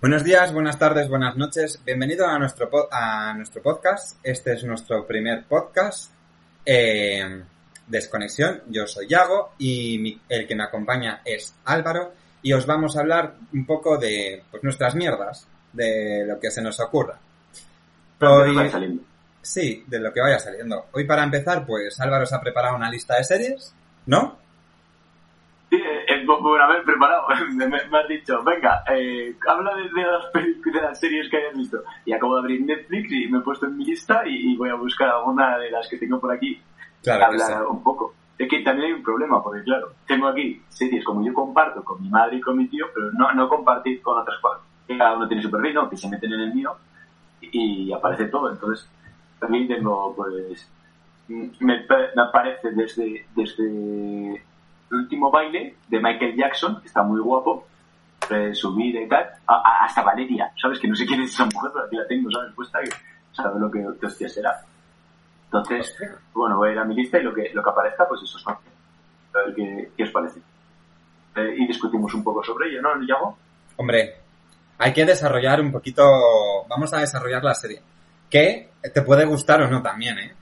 Buenos días, buenas tardes, buenas noches. Bienvenido a nuestro, a nuestro podcast. Este es nuestro primer podcast. Eh, Desconexión. Yo soy Yago y el que me acompaña es Álvaro. Y os vamos a hablar un poco de pues, nuestras mierdas, de lo que se nos ocurra. Hoy, sí, de lo que vaya saliendo. Hoy para empezar, pues Álvaro se ha preparado una lista de series, ¿no? Por haber preparado, me, has dicho, venga, eh, habla de, las de, las series que hayas visto. Y acabo de abrir Netflix y me he puesto en mi lista y, voy a buscar alguna de las que tengo por aquí. Claro hablar un poco. Es que también hay un problema, porque claro, tengo aquí series como yo comparto con mi madre y con mi tío, pero no, no compartir con otras cuatro. Cada uno tiene su perfil, ¿no? Que se meten en el mío y, aparece todo. Entonces, también tengo, pues, me, me aparece desde, desde el último baile de Michael Jackson, que está muy guapo, de su vida y tal, hasta Valeria, ¿sabes? Que no sé quién es esa mujer, pero aquí la tengo, ¿sabes? Puesta, que sabe lo que, hostia será. Entonces, bueno, voy a ir a mi lista y lo que, lo que aparezca, pues eso es A ver qué, qué os parece. Eh, y discutimos un poco sobre ello, ¿no, llamo Hombre, hay que desarrollar un poquito, vamos a desarrollar la serie. Que te puede gustar o no también, ¿eh?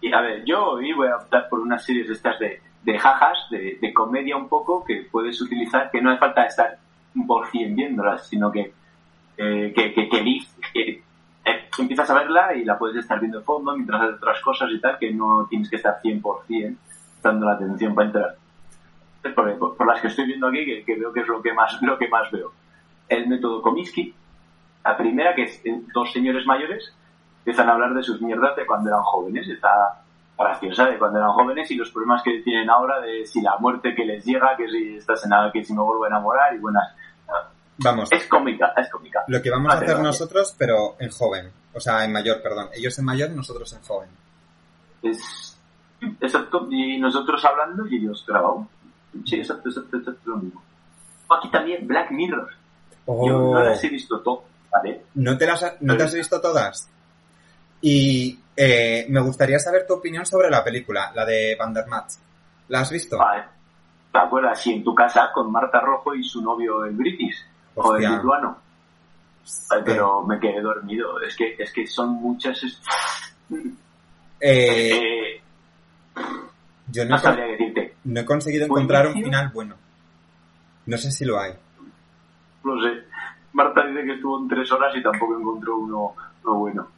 Y a ver, yo hoy voy a optar por unas series estas de de jajas, de, comedia un poco, que puedes utilizar, que no hace falta estar por cien viéndolas, sino que, eh, que, que, que, eh, empiezas a verla y la puedes estar viendo de fondo mientras haces otras cosas y tal, que no tienes que estar 100% dando la atención para entrar. Por, por, las que estoy viendo aquí, que, veo que es lo que más lo que más veo. El método Comiskey, la primera, que es dos señores mayores, empiezan a hablar de sus mierdas de cuando eran jóvenes. Está, graciosa de cuando eran jóvenes y los problemas que tienen ahora de si la muerte que les llega, que si estás en nada, que si me vuelvo a enamorar y buenas. Vamos. Es cómica, es cómica. Lo que vamos a hacer nosotros, pero en joven. O sea, en mayor, perdón. Ellos en mayor, nosotros en joven. Es. Exacto. Y nosotros hablando y ellos grabando. Sí, exacto, exacto, exacto, lo mismo. Aquí también Black Mirror. Oh. Yo no las he visto todas, ¿vale? ¿No te las, ¿no te has visto todas? Y eh, me gustaría saber tu opinión sobre la película, la de Vandermat. ¿La has visto? Vale. ¿Te acuerdas? Sí, en tu casa con Marta Rojo y su novio el British o el lituano. pero me quedé dormido. Es que, es que son muchas. Eh, yo no, decirte. No he conseguido encontrar un final bueno. No sé si lo hay. No sé. Marta dice que estuvo en tres horas y tampoco encontró uno, uno bueno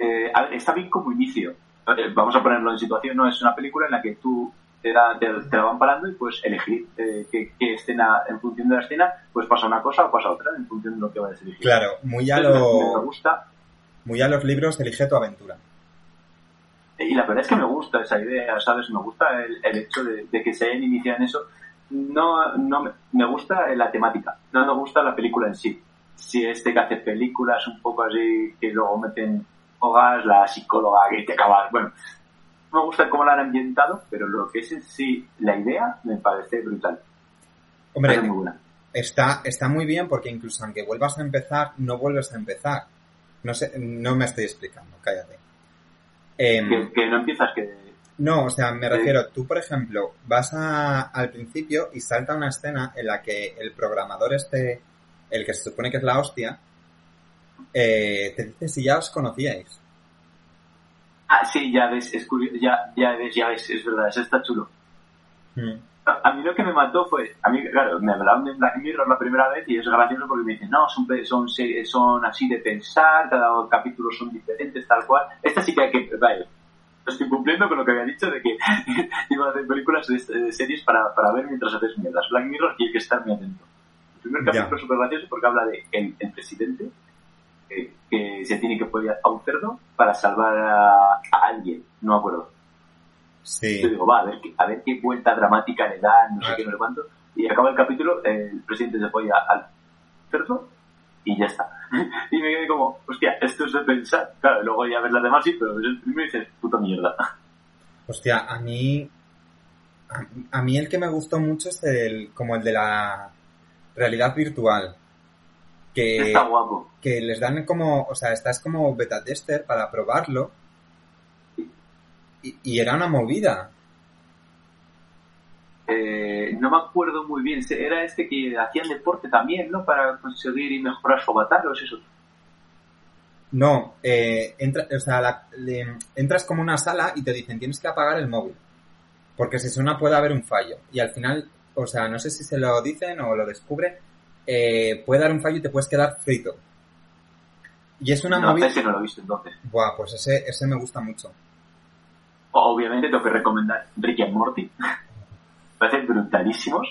eh, está bien como inicio. Eh, vamos a ponerlo en situación, no es una película en la que tú te, te, la van parando y puedes elegir eh, qué, escena, en función de la escena, pues pasa una cosa o pasa otra, en función de lo que vayas a elegir. Claro, muy a, lo, gusta. muy a los libros, elige tu aventura. Y la verdad es que me gusta esa idea, ¿sabes? Me gusta el, hecho de, que se hayan iniciado en eso. No, no me, me gusta la temática, no me gusta la película en sí. Si este que hace películas un poco así, que luego meten la psicóloga que te. Bueno, me gusta cómo la han ambientado, pero lo que es en sí la idea me parece brutal. Hombre, muy buena. Está, está muy bien porque incluso aunque vuelvas a empezar, no vuelves a empezar. No sé, no me estoy explicando, cállate. Em, que, no empiezas que... No, o sea, me refiero, tú por ejemplo, vas a, al principio y salta una escena en la que el programador este, el que se supone que es la hostia, eh, te dice si ya os conocíais. Ah, sí, ya ves, es ya, ya ves, ya ves, es verdad, eso está chulo. Mm. A, mí lo que me mató fue, a mí, claro, me hablaban de Black Mirror la primera vez y es gracioso porque me dicen, no, son, son, son así de pensar, cada capítulo son diferentes, tal cual. Esta sí que hay que, vale, estoy cumpliendo con lo que había dicho de que iba a hacer películas de, series para, para, ver mientras haces mierdas. Black Mirror hay que estar muy atento. El primer capítulo es súper gracioso porque habla de el, el presidente que, se tiene que poner a un cerdo para salvar a, alguien, no me acuerdo. Sí. Yo digo, va, a ver, a ver qué vuelta dramática le dan, no sé qué, no sé cuánto. Y acaba el capítulo, el presidente se apoya al cerdo y ya está. y me quedé como, hostia, esto es de pensar. Claro, luego ya ves las demás, sí, pero el primero dices, puta mierda. Hostia, a mí. A, mí el que me gustó mucho es el como el de la realidad virtual que, que les dan como, o sea, estás como beta tester para probarlo y, era una movida. eh, no me acuerdo muy bien, era este que hacían deporte también, ¿no? Para conseguir y mejorar su avatar, ¿o es eso? No, eh, entra, o sea, la- le- entras como una sala y te dicen tienes que apagar el móvil. Porque si suena puede haber un fallo. Y al final, o sea, no sé si se lo dicen o lo descubre, eh, puede dar un fallo y te puedes quedar frito. Y es una no, movida... ese no lo he visto entonces. Buah, pues ese, ese me gusta mucho. Obviamente tengo que recomendar Rick and Morty. Parecen brutalísimos,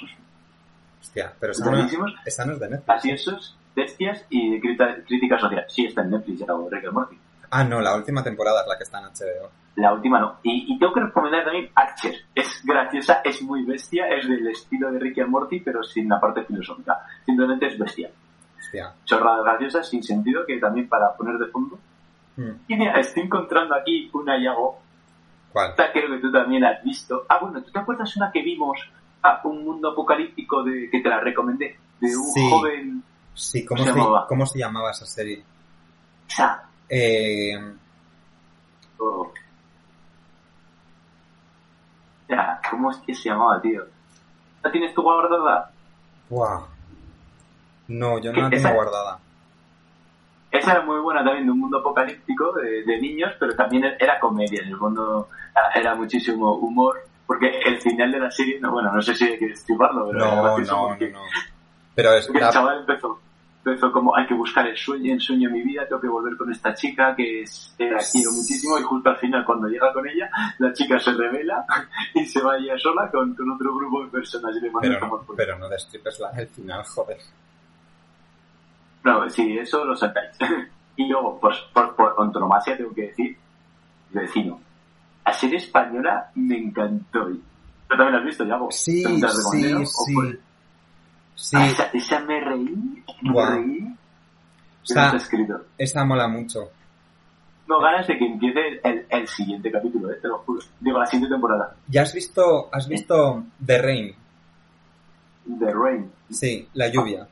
Hostia, pero no, brutalísimos, esa no es de Netflix. graciosos, bestias y crítica social. Sí, está en Netflix ya, Rick and Morty. Ah, no, la última temporada es la que está en HBO. La última no. Y, y tengo que recomendar también Archer. Es graciosa, es muy bestia, es del estilo de Rick and Morty, pero sin la parte filosófica. Simplemente es bestia. Hostia. Chorradas graciosas, sin sentido, que también para poner de fondo. Hmm, Y mira, estoy encontrando aquí una Yago. ¿Cuál? Esta creo que tú también has visto. Ah, bueno, ¿tú te acuerdas una que vimos? Ah, un mundo apocalíptico de, que te la recomendé. De un Sí. joven... Sí, ¿cómo ¿Cómo se, se llamaba? ¿cómo se llamaba esa serie? Esa. Eh, Oh. Ya, ¿cómo es que se llamaba, tío? ¿La tienes tú guardada? buah. No, yo no la tengo ¿Esa? guardada. Esa era muy buena también de un mundo apocalíptico de, de niños, pero también era comedia. En el fondo era muchísimo humor, porque el final de la serie, no, bueno, no sé si hay que destriparlo, pero No, no, no, no. Pero es el la- chaval empezó, empezó como hay que buscar el sueño, el sueño de mi vida, tengo que volver con esta chica que es, que la quiero muchísimo y justo al final cuando llega con ella, la chica se revela y se va ella sola con, con otro grupo de personas y le manda pero, a no, por pero no destripes la, el final, joder. No, sí, eso lo sacáis. y luego, pues, por, por antonomasia tengo que decir, vecino. La serie española me encantó. ¿Tú también la has visto, Yago? Sí, ¿También te la recomendé, sí, sí. Sí, Ah, esa, esa me reí, me reí. Está- ¿Qué no está escrito? esa mola mucho. No ganas de que empiece el, el siguiente capítulo, ¿eh? te lo juro. Digo, la siguiente temporada. ¿Ya has visto, has visto The Rain? The Rain. Sí, la lluvia.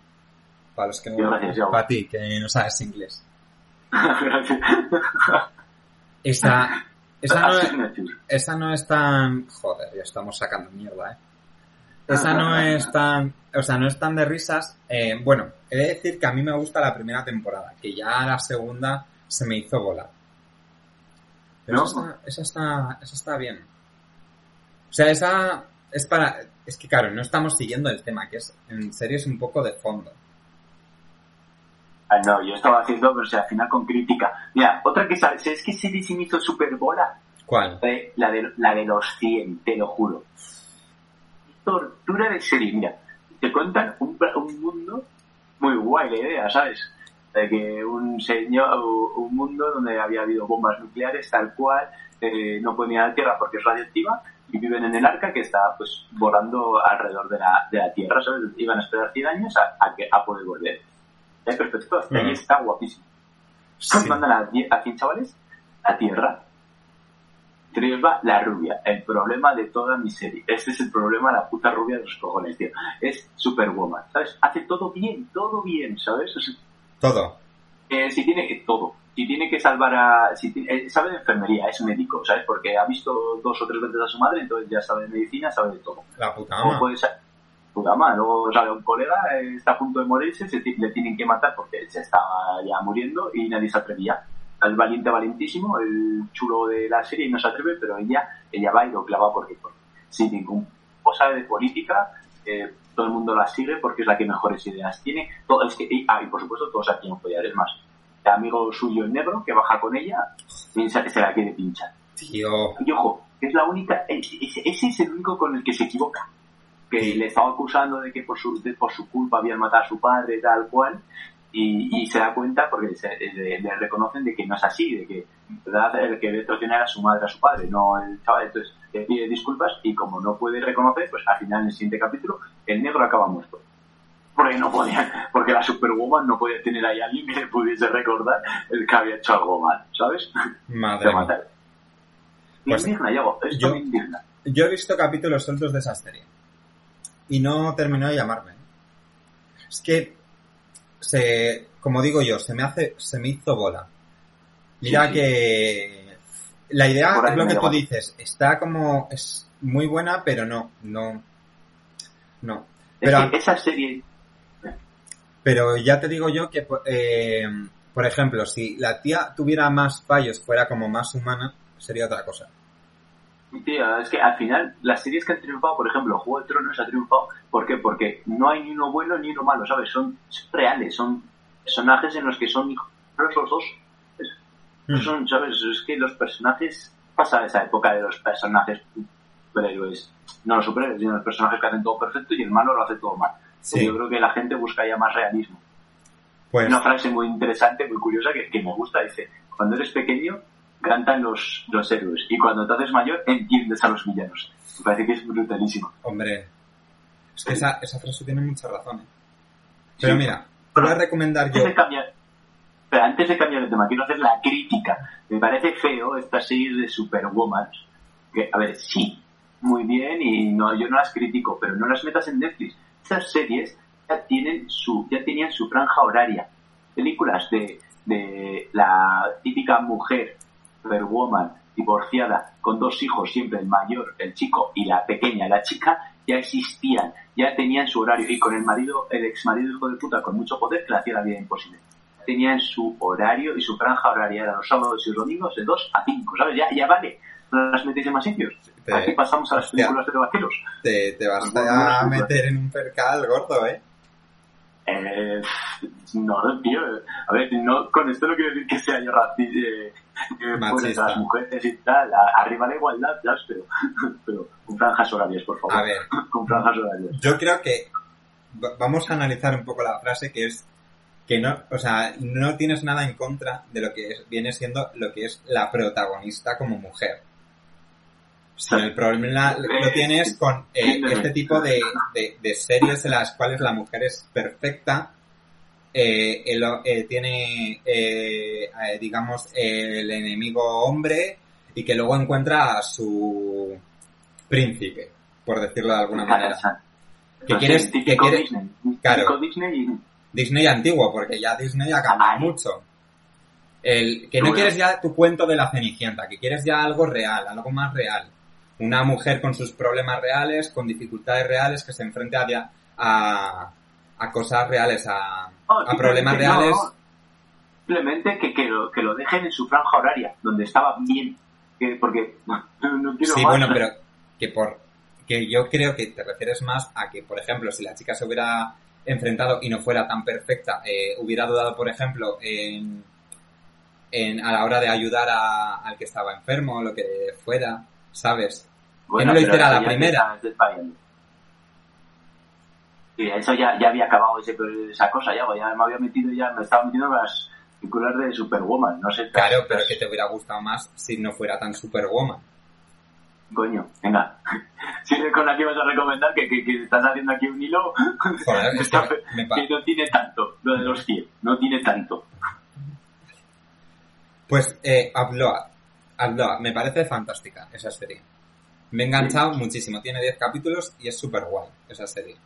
Para los que no... Gracias. Para ti, que no sabes inglés. Gracias. Esa, esa, no esa no es tan... Joder, ya estamos sacando mierda, ¿eh? Esa no es tan... O sea, no es tan de risas. Eh, bueno, he de decir que a mí me gusta la primera temporada, que ya la segunda se me hizo bola. Pero ¿No? esa, esa, está, esa está bien. O sea, esa es para... Es que claro, no estamos siguiendo el tema, que es en serio es un poco de fondo. Ah, no, yo estaba haciendo, pero o sea, al final con crítica. Mira, otra que sabes, es que se me hizo super bola. ¿Cuál? Eh, la, de, la de los 100, te lo juro. Tortura de serie, mira. Te cuentan un, mundo muy guay, la idea, ¿sabes? De que un señor, un mundo donde había habido bombas nucleares, tal cual, eh, no pueden ir a la Tierra porque es radioactiva, y viven en el arca que está pues volando alrededor de la, de la Tierra, ¿sabes? Iban a esperar 100 años a, a, que, a poder volver. Es perfecto, hasta ahí Mm. está guapísimo. Sí. Mandan a, a 100 chavales a Tierra. Entre ellos va la rubia, el problema de toda mi serie. Este es el problema de la puta rubia de los cojones, tío. Es Superwoman, ¿sabes? Hace todo bien, todo bien, ¿sabes? O sea, Todo. eh, si tiene que todo. Si tiene que salvar a... Si tiene- eh, sabe de enfermería, es médico, ¿sabes? Porque ha visto dos o tres veces a su madre, entonces ya sabe de medicina, sabe de todo. La puta ama. puede ser... Puta madre, luego sale un colega, eh, está a punto de morirse, se le tienen que matar porque se estaba ya muriendo y nadie se atrevía. El valiente valentísimo, el chulo de la serie, no se atreve, pero ella, ella va y lo clava porque, sin ningún cosa de política, eh, todo el mundo la sigue porque es la que mejores ideas tiene. Todo, es que, y, ah, y por supuesto todos aquí en follar, es más, el amigo suyo el negro que baja con ella, piensa que se la quiere pinchar. Tío. Y ojo, es la única, ese, ese es el único con el que se equivoca. Que Sí. le estaba acusando de que por su, de- por su culpa habían matado a su padre, tal cual, y, y se da cuenta porque se, le, le reconocen de que no es así, de que en verdad el que traicionar a su madre, a su padre, no el chaval. Entonces le pide disculpas y como no puede reconocer, pues al final en el siguiente capítulo el negro acaba muerto. Porque no podía, porque la Superwoman no podía tener ahí a alguien que le pudiese recordar el que había hecho algo mal, ¿sabes? Madre matar. Pues, indigna, Yago, esto yo- indigna. Yo he visto capítulos sueltos de esa serie. Y no terminó de llamarme. Es que, se, como digo yo, se me hace, se me hizo bola. Mira Sí, sí. que la idea es lo que tú dices. Está como, es muy buena, pero no, no, No. Es Pero, que esa serie... pero ya te digo yo que, eh, por ejemplo, si la tía tuviera más fallos, fuera como más humana, sería otra cosa. Tío, es que al final las series que han triunfado, por ejemplo, Juego de Tronos ha triunfado, ¿por qué? Porque no hay ni uno bueno ni uno malo, ¿sabes? Son, son reales, son personajes en los que son hijos los dos. Mm. son, ¿sabes? Es que los personajes, pasa esa época de los personajes superhéroes, no los superhéroes, sino los personajes que hacen todo perfecto y el malo lo hace todo mal. Sí. Yo creo que la gente busca ya más realismo. Pues, Una frase muy interesante, muy curiosa, que, que me gusta, dice, cuando eres pequeño, cantan los, los héroes, y cuando te haces mayor, entiendes a los villanos. Me parece que es brutalísimo. hombre, es que esa, esa frase tiene mucha razón. ¿eh? Pero Sí. mira, te voy a recomendar yo. Cambiar, pero antes de cambiar de tema, quiero hacer la crítica. Me parece feo esta serie de Superwoman. Que, a ver, sí, muy bien, y no, yo no las critico, pero no las metas en Netflix. Estas series ya tienen su, ya tenían su franja horaria. Películas de, de la típica mujer, Superwoman, divorciada, con dos hijos, siempre el mayor, el chico, y la pequeña, la chica, ya existían, ya tenían su horario, y con el marido, el ex marido hijo de puta, con mucho poder, que le hacía la vida imposible tenían su horario y su franja horaria era los sábados y los domingos de 2 a 5, ¿sabes? Ya, ya vale, no las metéis en más sitios. Te- Aquí pasamos a las películas de vaqueros. Te, te vas a meter en un percal gordo, ¿eh? Eh, no, tío, a ver, no, con esto no quiero decir que sea yo racista, eh, eh, pues, las mujeres y tal, arriba la igualdad, ya, pero, pero con franjas horarias, por favor, A ver, con franjas horarias. yo creo que va- vamos a analizar un poco la frase que es que no, o sea, no tienes nada en contra de lo que es- viene siendo lo que es la protagonista como mujer. Sino el problema lo tienes con eh, este tipo de, de- de series en las cuales la mujer es perfecta, eh, el eh, tiene, eh, eh, digamos, el enemigo hombre y que luego encuentra a su príncipe, por decirlo de alguna manera. Que quieres- que quieres- Disney, claro. Disney y Disney antiguo, porque ya Disney ha cambiado mucho. El, que no quieres ya tu cuento de la Cenicienta, que quieres ya algo real, algo más real. Una mujer con sus problemas reales, con dificultades reales, que se enfrenta a, a cosas reales, a, a problemas reales. no. Simplemente que, que, lo, que lo dejen en su franja horaria, donde estaba bien. Que, porque no, no quiero Sí, más. bueno, pero que por que yo creo que te refieres más a que, por ejemplo, si la chica se hubiera enfrentado y no fuera tan perfecta, eh, hubiera dudado, por ejemplo, en, en a la hora de ayudar a- al que estaba enfermo o lo que fuera, ¿sabes? Bueno, no lo hiciera la primera. Desvariando. Sí, eso ya, ya había acabado ese, esa cosa, ya, ya me había metido, ya me estaba metiendo en las películas de Superwoman, no sé. Claro, pero que te hubiera gustado más si no fuera tan superwoman. Coño, venga. Sigue con la que vas a recomendar, que, que, que estás haciendo aquí un hilo Joder, es que me no tiene tanto, lo de los 100, no tiene tanto. Pues, eh, Outlaw, Outlaw, me parece fantástica esa serie. Me he enganchado muchísimo, tiene 10 capítulos y es súper guay esa serie.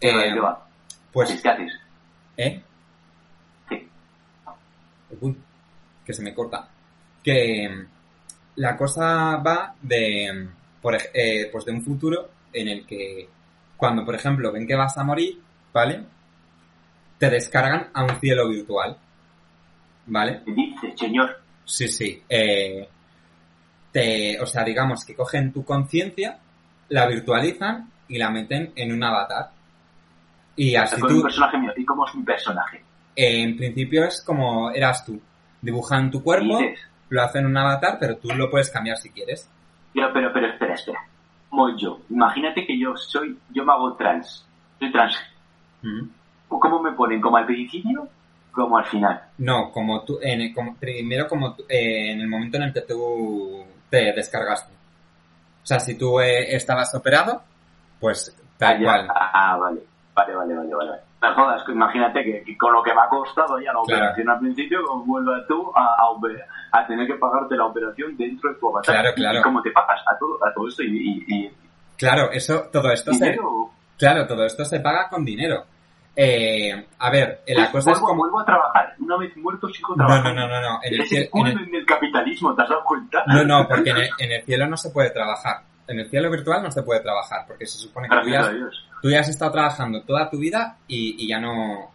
¿Qué va, Eh, pues. ¿eh? Sí. Uy, que se me corta. Que mm, la cosa va de, mm, por, eh, pues de un futuro en el que cuando, por ejemplo, ven que vas a morir, ¿vale? Te descargan a un cielo virtual, ¿vale? ¿Qué dice, señor? Sí, sí. eh, te, o sea, digamos que cogen tu conciencia, la virtualizan y la meten en un avatar. Y así Con un tú, personaje mío. ¿Y cómo es un personaje? en principio es como eras tú. Dibujan tu cuerpo, lo hacen un avatar, pero tú lo puedes cambiar si quieres. Pero, pero, pero, espera, espera. Como yo. Imagínate que yo soy, yo me hago trans. Soy trans. Mm. ¿Cómo me ponen? ¿Como al principio? Como al final. No, como tú, en el- como- primero como tú- eh, en el momento en el que tú te descargaste. O sea, si tú eh, estabas operado, pues tal Ah, cual. Ah, vale. Vale, vale, vale, vale. No jodas, imagínate que, que con lo que me ha costado ya la Claro. operación al principio, vuelvas tú a, a, a tener que pagarte la operación dentro de tu avatar. Claro, ¿Y- claro. ¿Y cómo te pagas a todo, a todo esto? ¿Y, y, y Claro, eso, todo esto se, dinero? claro, todo esto se paga con dinero. Eh, a ver, la cosa es vuelvo, como, vuelvo a trabajar. Una vez muerto sigo no, trabajando. no, no, no, no, en el Es cielo, el en el- capitalismo, ¿te has dado cuenta? no, no, porque en el, en el cielo no se puede trabajar. En el cielo virtual no se puede trabajar, porque se supone que tú Gracias ya, a Dios. Tú ya has estado trabajando toda tu vida y, y ya no...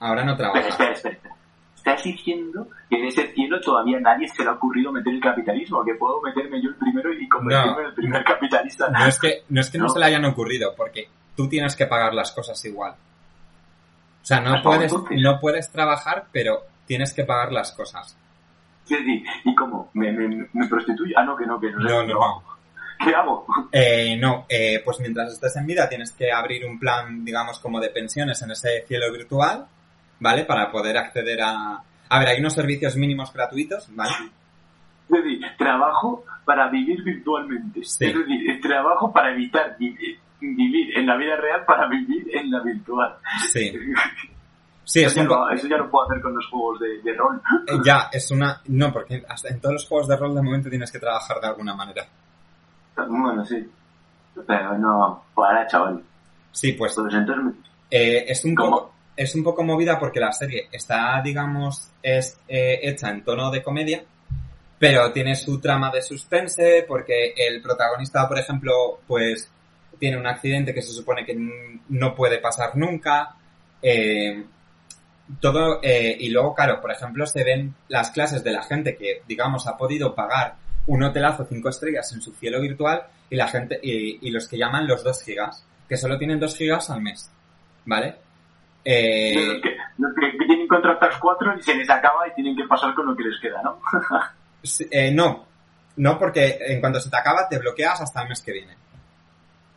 Ahora no trabajas. espera, espera, espera. ¿Estás diciendo que en ese cielo todavía nadie se le ha ocurrido meter el capitalismo? Que puedo meterme yo el primero y convertirme No. en el primer capitalista. No es que no, es que no No. se le hayan ocurrido, porque tú tienes que pagar las cosas igual. O sea, no puedes, no puedes trabajar, pero tienes que pagar las cosas. Sí, sí. ¿Y cómo? ¿Me, me, me prostituyo? Ah, no, que no, que no. No, no, no. ¿Qué hago? Eh, no, eh, pues mientras estés en vida tienes que abrir un plan, digamos, como de pensiones en ese cielo virtual, ¿vale? Para poder acceder a... A ver, hay unos servicios mínimos gratuitos, ¿vale? Es decir, trabajo para vivir virtualmente. Sí. Es decir, trabajo para evitar vivir, vivir en la vida real para vivir en la virtual. Sí. Sí, es eso, ya un no, po- eso ya lo puedo hacer con los juegos de, de rol. eh, Ya, es una... No, porque hasta en todos los juegos de rol de momento tienes que trabajar de alguna manera. Bueno, sí. Pero no, para chaval. Sí, pues eh, es un ¿Cómo? poco... Es un poco movida porque la serie está, digamos, es eh, hecha en tono de comedia, pero tiene su trama de suspense porque el protagonista, por ejemplo, pues tiene un accidente que se supone que no puede pasar nunca. eh, todo, eh, y luego, claro, por ejemplo, se ven las clases de la gente que, digamos, ha podido pagar un hotelazo cinco estrellas en su cielo virtual y la gente, y, y los que llaman los 2 gigas, que solo tienen 2 gigas al mes, ¿vale? Eh, los que, los que- tienen contratados cuatro y se les acaba y tienen que pasar con lo que les queda, ¿no? eh, no, no, porque en cuanto se te acaba te bloqueas hasta el mes que viene.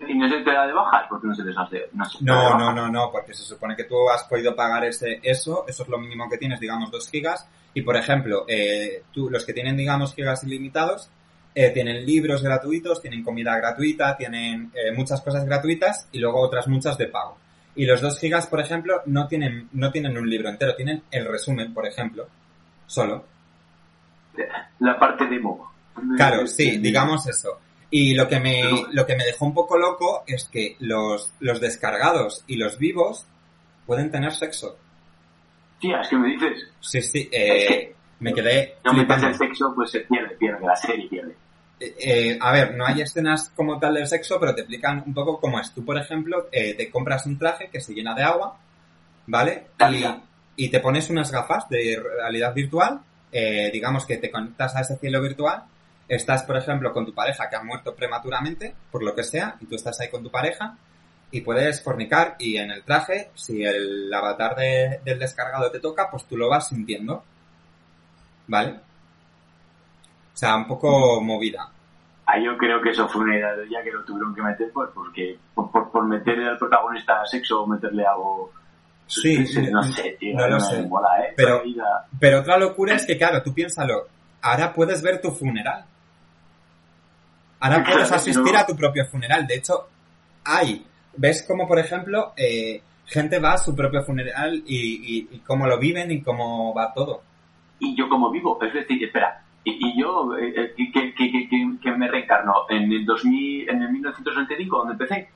Y no se te da de bajas porque no se les hace. No, se No, no, no, no, porque se supone que tú has podido pagar ese, eso, eso es lo mínimo que tienes, digamos, 2 gigas, y por ejemplo, eh, tú, los que tienen, digamos, gigas ilimitados, eh, tienen libros gratuitos, tienen comida gratuita, tienen eh, muchas cosas gratuitas y luego otras muchas de pago. Y los 2 gigas, por ejemplo, no tienen, no tienen un libro entero, tienen el resumen, por ejemplo, solo. La parte demo. Claro, sí, digamos eso. Y lo que me, lo que me dejó un poco loco es que los, los descargados y los vivos pueden tener sexo. Tía, es que me dices, Sí, sí, Es eh, que me quedé no flipando. el sexo, pues se pierde, pierde, la serie pierde. Eh, eh, a ver, no hay escenas como tal del sexo, pero te explican un poco cómo es. Tú, por ejemplo, eh, te compras un traje que se llena de agua, ¿vale? Y, y te pones unas gafas de realidad virtual, eh, digamos que te conectas a ese cielo virtual, estás, por ejemplo, con tu pareja que ha muerto prematuramente, por lo que sea, y tú estás ahí con tu pareja, y puedes fornicar, y en el traje, si el avatar de- del descargado te toca, pues tú lo vas sintiendo, ¿vale? O sea, un poco movida. Ah, yo creo que eso fue una idea de ella que lo tuvieron que meter pues porque por, por, por meterle al protagonista sexo o meterle algo Sí, no sé, tío, no lo sé. mola, ¿eh? Pero- Pero otra locura es que, claro, tú piénsalo, ahora puedes ver tu funeral. Ahora puedes asistir a tu propio funeral. De hecho, hay, ves como, por ejemplo, eh, gente va a su propio funeral y, y, y cómo lo viven y cómo va todo. y yo como vivo, es decir, espera, y, y yo eh, eh, que, que, que, que- me reencarno en el 2000, en el 1995 donde empecé,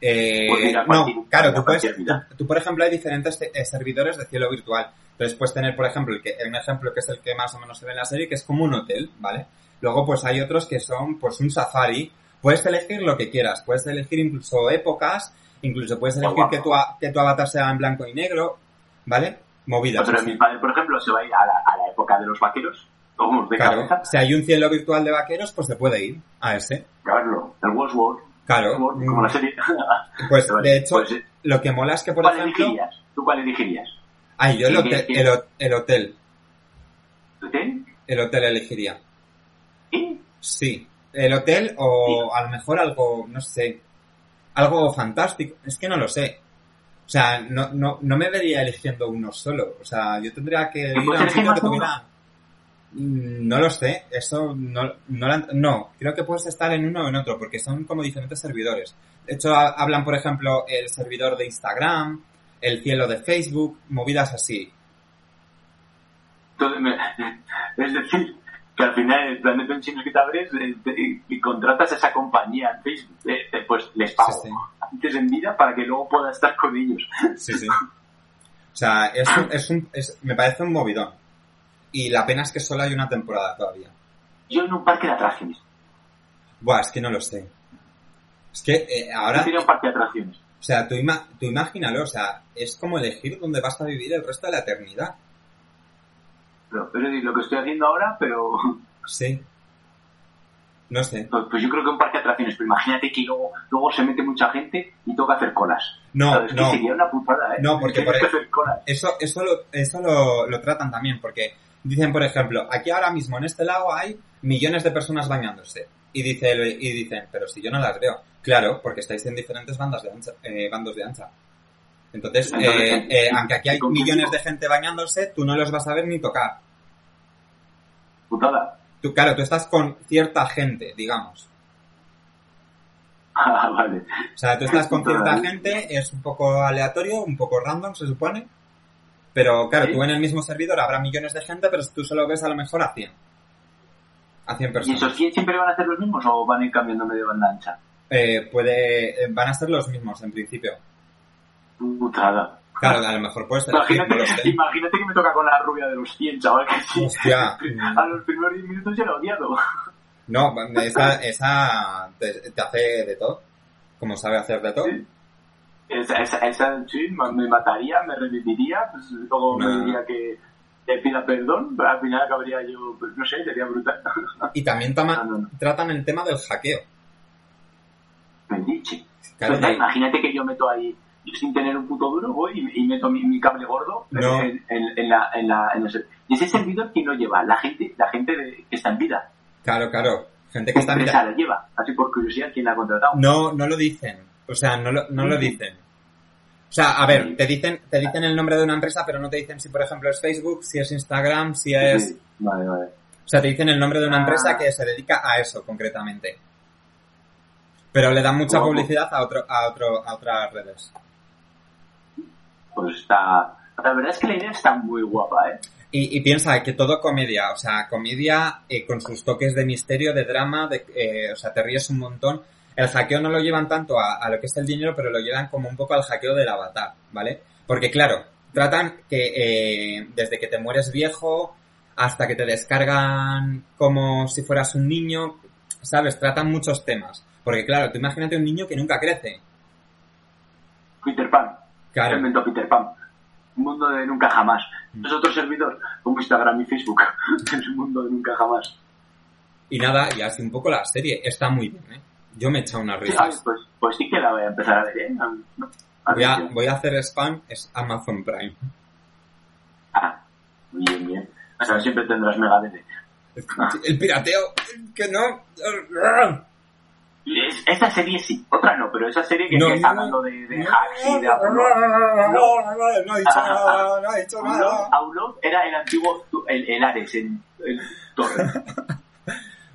Eh, Pues no, claro, tú puedes, tú, tú, por ejemplo, hay diferentes eh, servidores de cielo virtual. Entonces puedes tener, por ejemplo, el que, un ejemplo que es el que más o menos se ve en la serie, que es como un hotel, ¿vale? Luego, pues hay otros que son, pues, un safari. Puedes elegir lo que quieras. Puedes elegir incluso épocas, incluso puedes elegir que tu, a- que tu avatar sea en blanco y negro, ¿vale? Movidas. pero mi padre, por ejemplo, se va a ir a la, a la época de los vaqueros, de Claro, cabeza, si hay un cielo virtual de vaqueros, pues se puede ir a ese. Carlos, el Westworld, Claro. Westworld, como la serie. Pues, de hecho, pues, eh, lo que mola es que, por ¿Cuál ejemplo... elegirías? ¿Tú cuál elegirías? Ay, yo el hotel, el, el hotel, ¿Hotel? el hotel elegiría. ¿Y? Sí, el hotel o a lo mejor algo, no sé, algo fantástico. Es que no lo sé. O sea, no, no, no me vería eligiendo uno solo. O sea, yo tendría que ir a un sitio que tuviera... Mm, No lo sé, eso no, no, la- no, creo que puedes estar en uno o en otro, porque son como diferentes servidores. De hecho, ha- hablan, por ejemplo, el servidor de Instagram, el cielo de Facebook, movidas así. Es decir, que al final el plan de pensiones que te abres eh, te- y, contratas a esa compañía en Facebook, eh, eh, pues les pago Sí, sí. antes en vida para que luego pueda estar con ellos. Sí, sí. O sea, es un, es un, es- me parece un movidón. Y la pena es que solo hay una temporada todavía. Yo en un parque de atracciones. Buah, es que no lo sé. Es que eh, ahora, sería un parque de atracciones. O sea, tú, ima- tú imagínalo, o sea, es como elegir dónde vas a vivir el resto de la eternidad. Pero, pero es lo que estoy haciendo ahora, pero Sí. No sé. pues, pues yo creo que un parque de atracciones. Pero imagínate que luego, luego se mete mucha gente y toca hacer colas. No, Claro, es no. que sería una putada, ¿eh? No, porque por hacer colas. Eso, eso, lo, eso lo, lo tratan también, porque dicen, por ejemplo, aquí ahora mismo en este lago hay millones de personas bañándose. Y, dice, y dicen, pero si yo no las veo. Claro, porque estáis en diferentes bandas de ancha, eh, bandos de ancha. Entonces, eh, eh, aunque aquí hay ¿con quién millones de gente bañándose, tú no los vas a ver ni tocar. Putada. Tú, claro, tú estás con cierta gente, digamos. Ah, vale. O sea, tú estás con cierta gente, es un poco aleatorio, un poco random, se supone. Pero claro, Sí. tú en el mismo servidor habrá millones de gente, pero tú solo ves a lo mejor a 100. A 100 ¿Y personas. esos 100 siempre van a ser los mismos o van a ir cambiando medio banda ancha? Eh, puede, eh, van a ser los mismos en principio. Putada. Claro, a lo mejor puede ser 100, no Imagínate, que me toca con la rubia de los 100, chaval, que sí. Hostia. A los primeros 10 minutos ya lo he odiado. No, esa, esa te, te hace de todo. Como sabe hacer de todo. Sí. Esa, esa, esa sí, me mataría, me reviviría, pues, luego No. me diría que le pida perdón, pero al final acabaría yo, pues, no sé, sería brutal. Y también tama- No, no, no. tratan el tema del hackeo. Medici. Claro, Pues, imagínate que yo meto ahí, sin tener un puto duro, voy y, y meto mi, mi cable gordo No. en, en- en la, en la, en el- y ese servidor que no lleva, la gente, la gente de- que está en vida. claro, claro. Gente que está ¿Qué mira- empresa la lleva? Así por curiosidad, ¿quién la ha contratado? No, no lo dicen. O sea, no lo, no lo dicen. O sea, a ver, te dicen, te dicen el nombre de una empresa, pero no te dicen si, por ejemplo, es Facebook, si es Instagram, si es... Sí, Vale, vale. O sea, te dicen el nombre de una Ah. empresa que se dedica a eso, concretamente. Pero le dan mucha publicidad a, otro, a, otro, a otras redes. Pues está... La verdad es que la idea está muy guapa, ¿eh? Y, y piensa que todo comedia, o sea, comedia eh, con sus toques de misterio, de drama, de, eh, o sea, te ríes un montón. El hackeo no lo llevan tanto a, a lo que es el dinero, pero lo llevan como un poco al hackeo del avatar, ¿vale? Porque claro, tratan que eh, desde que te mueres viejo hasta que te descargan como si fueras un niño, ¿sabes? Tratan muchos temas. Porque claro, tú imagínate un niño que nunca crece. Peter Pan. Claro. Inventó Peter Pan. Un mundo de nunca jamás. Mm. Es otro servidor, como Instagram y Facebook. es un mundo de nunca jamás. Y nada, y así un poco la serie. Está muy bien, ¿eh? Yo me he echado Sí, ay, risas. pues, pues sí que la voy a empezar a ver, ¿eh? A Voy a, ver, voy a hacer spam, es Amazon Prime. Ah, bien, bien. O sea, siempre tendrás Megadeth. El pirateo, que no. Es- Esta serie sí, otra no, pero esa serie que, No, está no, hablando de, de hacks y de no, no, no, no he dicho nada, no he dicho nada. Era el antiguo, el, el Ares, el, el Torrent.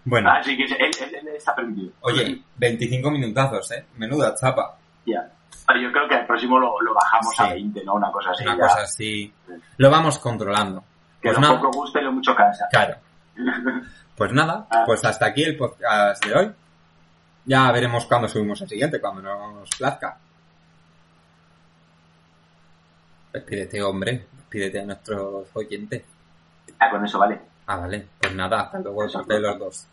Bueno, Así que él, él- él está permitido. oye, 25 minutazos, ¿eh? Menuda chapa. Ya. Vale, yo creo que el próximo lo, lo bajamos a Sí. 20, ¿no? Una cosa así. Una ya. cosa así. Lo vamos controlando. Que Pues lo nada, poco gusta y lo mucho cansa. claro. Pues nada, Ah. pues hasta aquí el podcast de hoy. Ya veremos cuándo subimos el siguiente, cuando nos plazca. Despídete, hombre. Despídete a nuestros oyentes. Ah, con eso vale. Ah, vale. Pues nada, hasta luego de los dos.